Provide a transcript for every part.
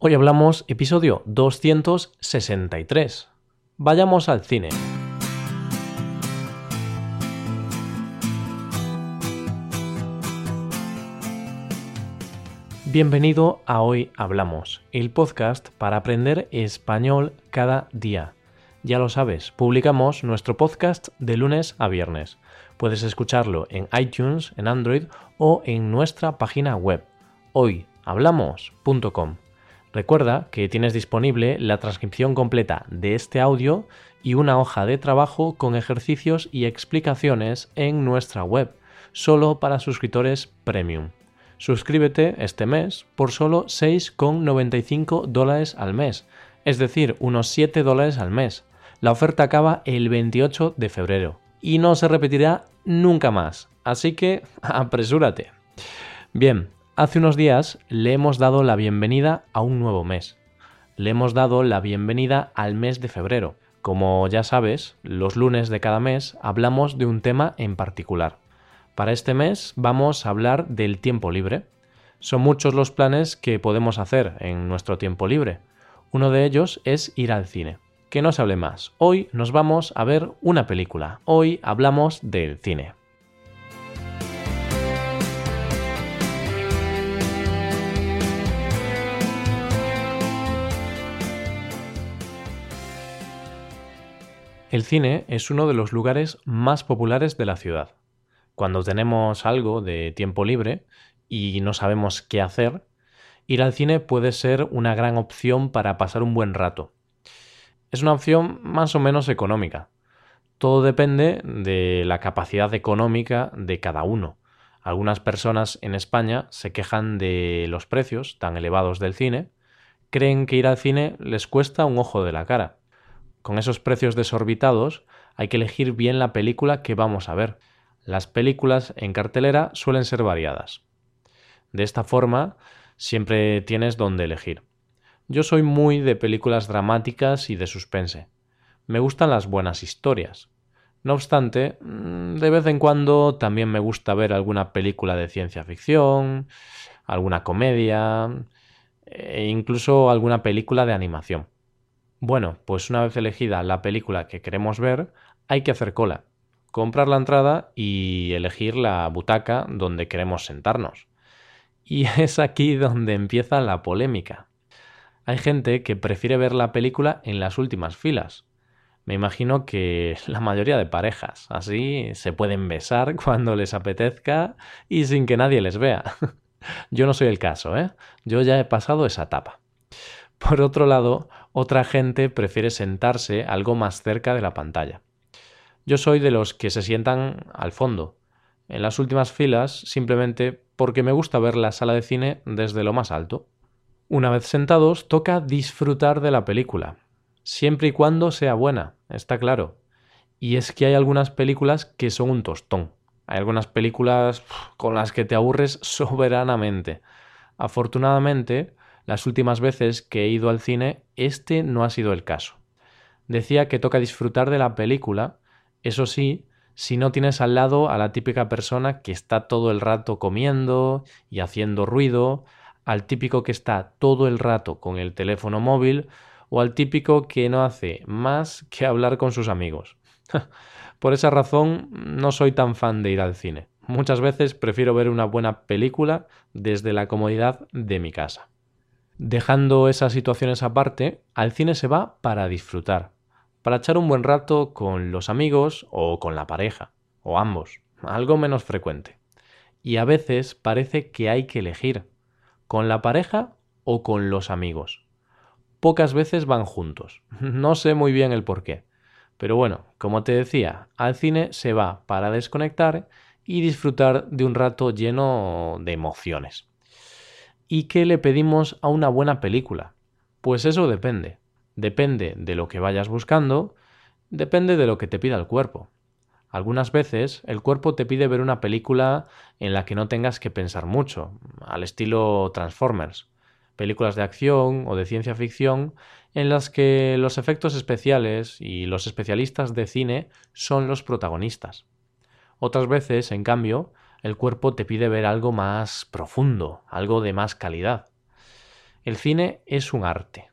Hoy hablamos episodio 263. Vayamos al cine. Bienvenido a Hoy Hablamos, el podcast para aprender español cada día. Ya lo sabes, publicamos nuestro podcast de lunes a viernes. Puedes escucharlo en iTunes, en Android o en nuestra página web hoyhablamos.com. Recuerda que tienes disponible la transcripción completa de este audio y una hoja de trabajo con ejercicios y explicaciones en nuestra web, solo para suscriptores premium. Suscríbete este mes por solo 6,95 dólares al mes, es decir, unos 7 dólares al mes. La oferta acaba el 28 de febrero y no se repetirá nunca más, así que apresúrate. Bien, Hace unos días le hemos dado la bienvenida a un nuevo mes. Le hemos dado la bienvenida al mes de febrero. Como ya sabes, los lunes de cada mes hablamos de un tema en particular. Para este mes vamos a hablar del tiempo libre. Son muchos los planes que podemos hacer en nuestro tiempo libre. Uno de ellos es ir al cine. Que no se hable más. Hoy nos vamos a ver una película. Hoy hablamos del cine. El cine es uno de los lugares más populares de la ciudad. Cuando tenemos algo de tiempo libre y no sabemos qué hacer, ir al cine puede ser una gran opción para pasar un buen rato. Es una opción más o menos económica. Todo depende de la capacidad económica de cada uno. Algunas personas en España se quejan de los precios tan elevados del cine, creen que ir al cine les cuesta un ojo de la cara con esos precios desorbitados hay que elegir bien la película que vamos a ver. Las películas en cartelera suelen ser variadas. De esta forma, siempre tienes donde elegir. Yo soy muy de películas dramáticas y de suspense. Me gustan las buenas historias. No obstante, mm, de vez en cuando también me gusta ver alguna película de ciencia ficción, alguna comedia e incluso alguna película de animación. Bueno, pues una vez elegida la película que queremos ver, hay que hacer cola, comprar la entrada y elegir la butaca donde queremos sentarnos. Y es aquí donde empieza la polémica. Hay gente que prefiere ver la película en las últimas filas. Me imagino que la mayoría de parejas, así se pueden besar cuando les apetezca y sin que nadie les vea. Yo no soy el caso, ¿eh? Yo ya he pasado esa etapa. Por otro lado, otra gente prefiere sentarse algo más cerca de la pantalla. Yo soy de los que se sientan al fondo, en las últimas filas, simplemente porque me gusta ver la sala de cine desde lo más alto. Una vez sentados, toca disfrutar de la película, siempre y cuando sea buena, está claro. Y es que hay algunas películas que son un tostón. Hay algunas películas con las que te aburres soberanamente. Afortunadamente, las últimas veces que he ido al cine, este no ha sido el caso. Decía que toca disfrutar de la película, eso sí, si no tienes al lado a la típica persona que está todo el rato comiendo y haciendo ruido, al típico que está todo el rato con el teléfono móvil o al típico que no hace más que hablar con sus amigos. Por esa razón no soy tan fan de ir al cine. Muchas veces prefiero ver una buena película desde la comodidad de mi casa. Dejando esas situaciones aparte, al cine se va para disfrutar, para echar un buen rato con los amigos o con la pareja, o ambos, algo menos frecuente. Y a veces parece que hay que elegir, con la pareja o con los amigos. Pocas veces van juntos, no sé muy bien el por qué. Pero bueno, como te decía, al cine se va para desconectar y disfrutar de un rato lleno de emociones. ¿Y qué le pedimos a una buena película? Pues eso depende. Depende de lo que vayas buscando, depende de lo que te pida el cuerpo. Algunas veces el cuerpo te pide ver una película en la que no tengas que pensar mucho, al estilo Transformers, películas de acción o de ciencia ficción en las que los efectos especiales y los especialistas de cine son los protagonistas. Otras veces, en cambio, el cuerpo te pide ver algo más profundo, algo de más calidad. el cine es un arte.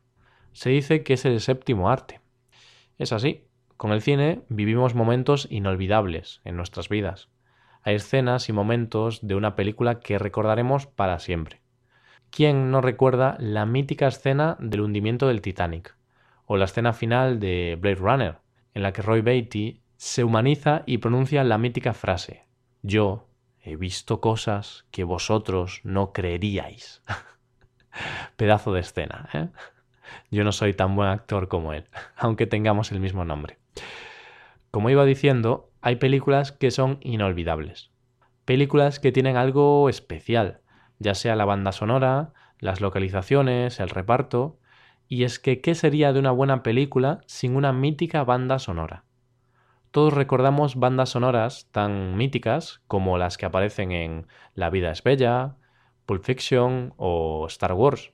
Se dice que es el séptimo arte. Es así. Con el cine vivimos momentos inolvidables en nuestras vidas. Hay escenas y momentos de una película que recordaremos para siempre. ¿Quién no recuerda la mítica escena del hundimiento del Titanic? O la escena final de Blade Runner, en la que Roy Beatty se humaniza y pronuncia la mítica frase: Yo he visto cosas que vosotros no creeríais. Pedazo de escena, ¿eh? Yo no soy tan buen actor como él, aunque tengamos el mismo nombre. Como iba diciendo, hay películas que son inolvidables. Películas que tienen algo especial, ya sea la banda sonora, las localizaciones, el reparto. Y es que, ¿qué sería de una buena película sin una mítica banda sonora? Todos recordamos bandas sonoras tan míticas como las que aparecen en La vida es bella, Pulp Fiction o Star Wars.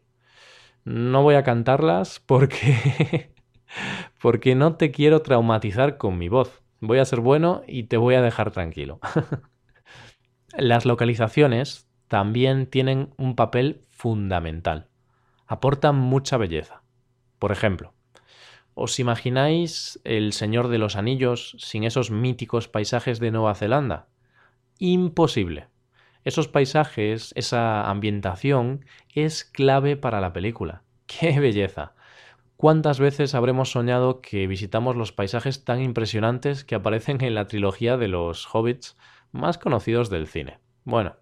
No voy a cantarlas porque porque no te quiero traumatizar con mi voz. Voy a ser bueno y te voy a dejar tranquilo. Las localizaciones también tienen un papel fundamental. Aportan mucha belleza. Por ejemplo, ¿os imagináis El Señor de los Anillos sin esos míticos paisajes de Nueva Zelanda? Imposible. Esos paisajes, esa ambientación, es clave para la película. ¡Qué belleza! ¿Cuántas veces habremos soñado que visitamos los paisajes tan impresionantes que aparecen en la trilogía de los hobbits más conocidos del cine? Bueno,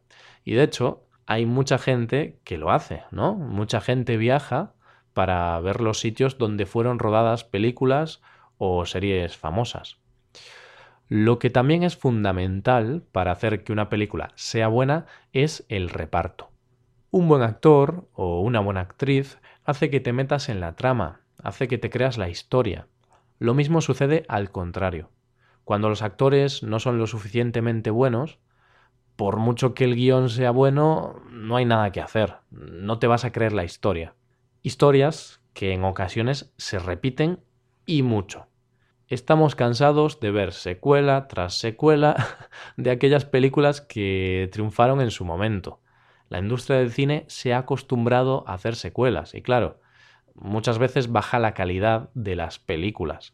y de hecho, hay mucha gente que lo hace, ¿no? Mucha gente viaja para ver los sitios donde fueron rodadas películas o series famosas. Lo que también es fundamental para hacer que una película sea buena es el reparto. Un buen actor o una buena actriz hace que te metas en la trama, hace que te creas la historia. Lo mismo sucede al contrario. Cuando los actores no son lo suficientemente buenos, por mucho que el guion sea bueno, no hay nada que hacer. No te vas a creer la historia. Historias que en ocasiones se repiten y mucho. Estamos cansados de ver secuela tras secuela de aquellas películas que triunfaron en su momento. La industria del cine se ha acostumbrado a hacer secuelas y claro, muchas veces baja la calidad de las películas.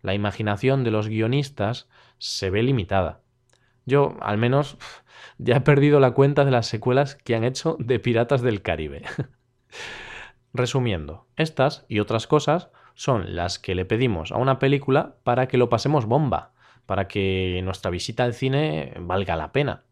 La imaginación de los guionistas se ve limitada. Yo, al menos, ya he perdido la cuenta de las secuelas que han hecho de Piratas del Caribe. Resumiendo, estas y otras cosas son las que le pedimos a una película para que lo pasemos bomba, para que nuestra visita al cine valga la pena.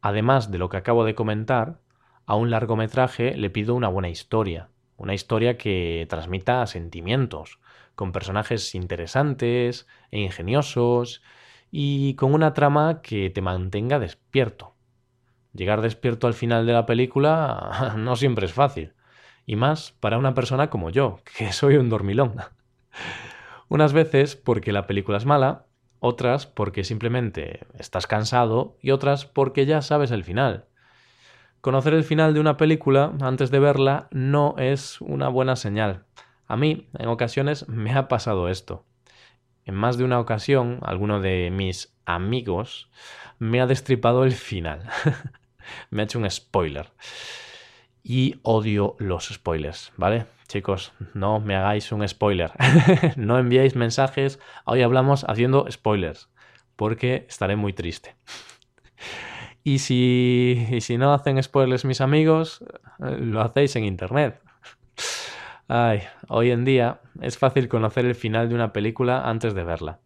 Además de lo que acabo de comentar, a un largometraje le pido una buena historia, una historia que transmita sentimientos, con personajes interesantes e ingeniosos y con una trama que te mantenga despierto. Llegar despierto al final de la película no siempre es fácil y más para una persona como yo, que soy un dormilón. Unas veces porque la película es mala, otras porque simplemente estás cansado y otras porque ya sabes el final. Conocer el final de una película antes de verla no es una buena señal. A mí, en ocasiones, me ha pasado esto. En más de una ocasión, alguno de mis amigos me ha destripado el final. me ha hecho un spoiler y odio los spoilers, ¿vale? Chicos, no me hagáis un spoiler. no enviéis mensajes. Hoy hablamos haciendo spoilers, porque estaré muy triste. y, si, y si no hacen spoilers mis amigos, lo hacéis en internet. Ay, hoy en día es fácil conocer el final de una película antes de verla.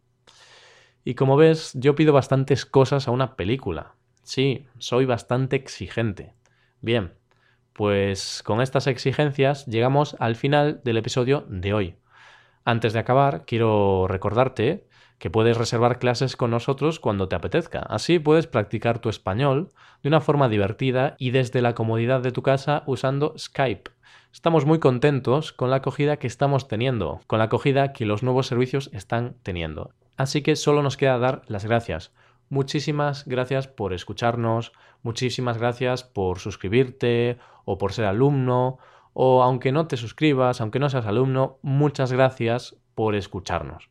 Y como ves, yo pido bastantes cosas a una película. Sí, soy bastante exigente. Bien, pues con estas exigencias llegamos al final del episodio de hoy. Antes de acabar, quiero recordarte que puedes reservar clases con nosotros cuando te apetezca. Así puedes practicar tu español de una forma divertida y desde la comodidad de tu casa usando Skype. Estamos muy contentos con la acogida que estamos teniendo, con la acogida que los nuevos servicios están teniendo. Así que solo nos queda dar las gracias. Muchísimas gracias por escucharnos, muchísimas gracias por suscribirte o por ser alumno, o aunque no te suscribas, aunque no seas alumno, muchas gracias por escucharnos.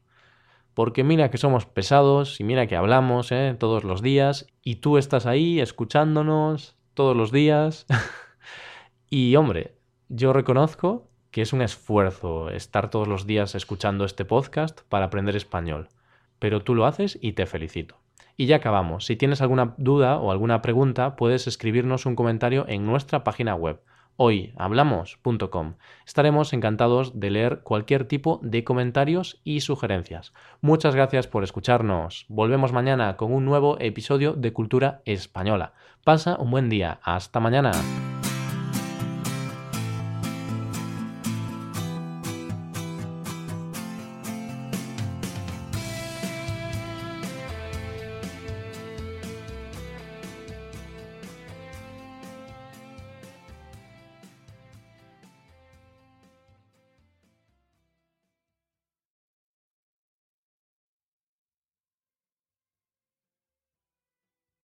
Porque mira que somos pesados y mira que hablamos ¿eh? todos los días y tú estás ahí escuchándonos todos los días. y hombre, Yo reconozco que es un esfuerzo estar todos los días escuchando este podcast para aprender español, pero tú lo haces y te felicito. Y ya acabamos. Si tienes alguna duda o alguna pregunta, puedes escribirnos un comentario en nuestra página web hoyhablamos.com. Estaremos encantados de leer cualquier tipo de comentarios y sugerencias. Muchas gracias por escucharnos. Volvemos mañana con un nuevo episodio de Cultura Española. Pasa un buen día. Hasta mañana.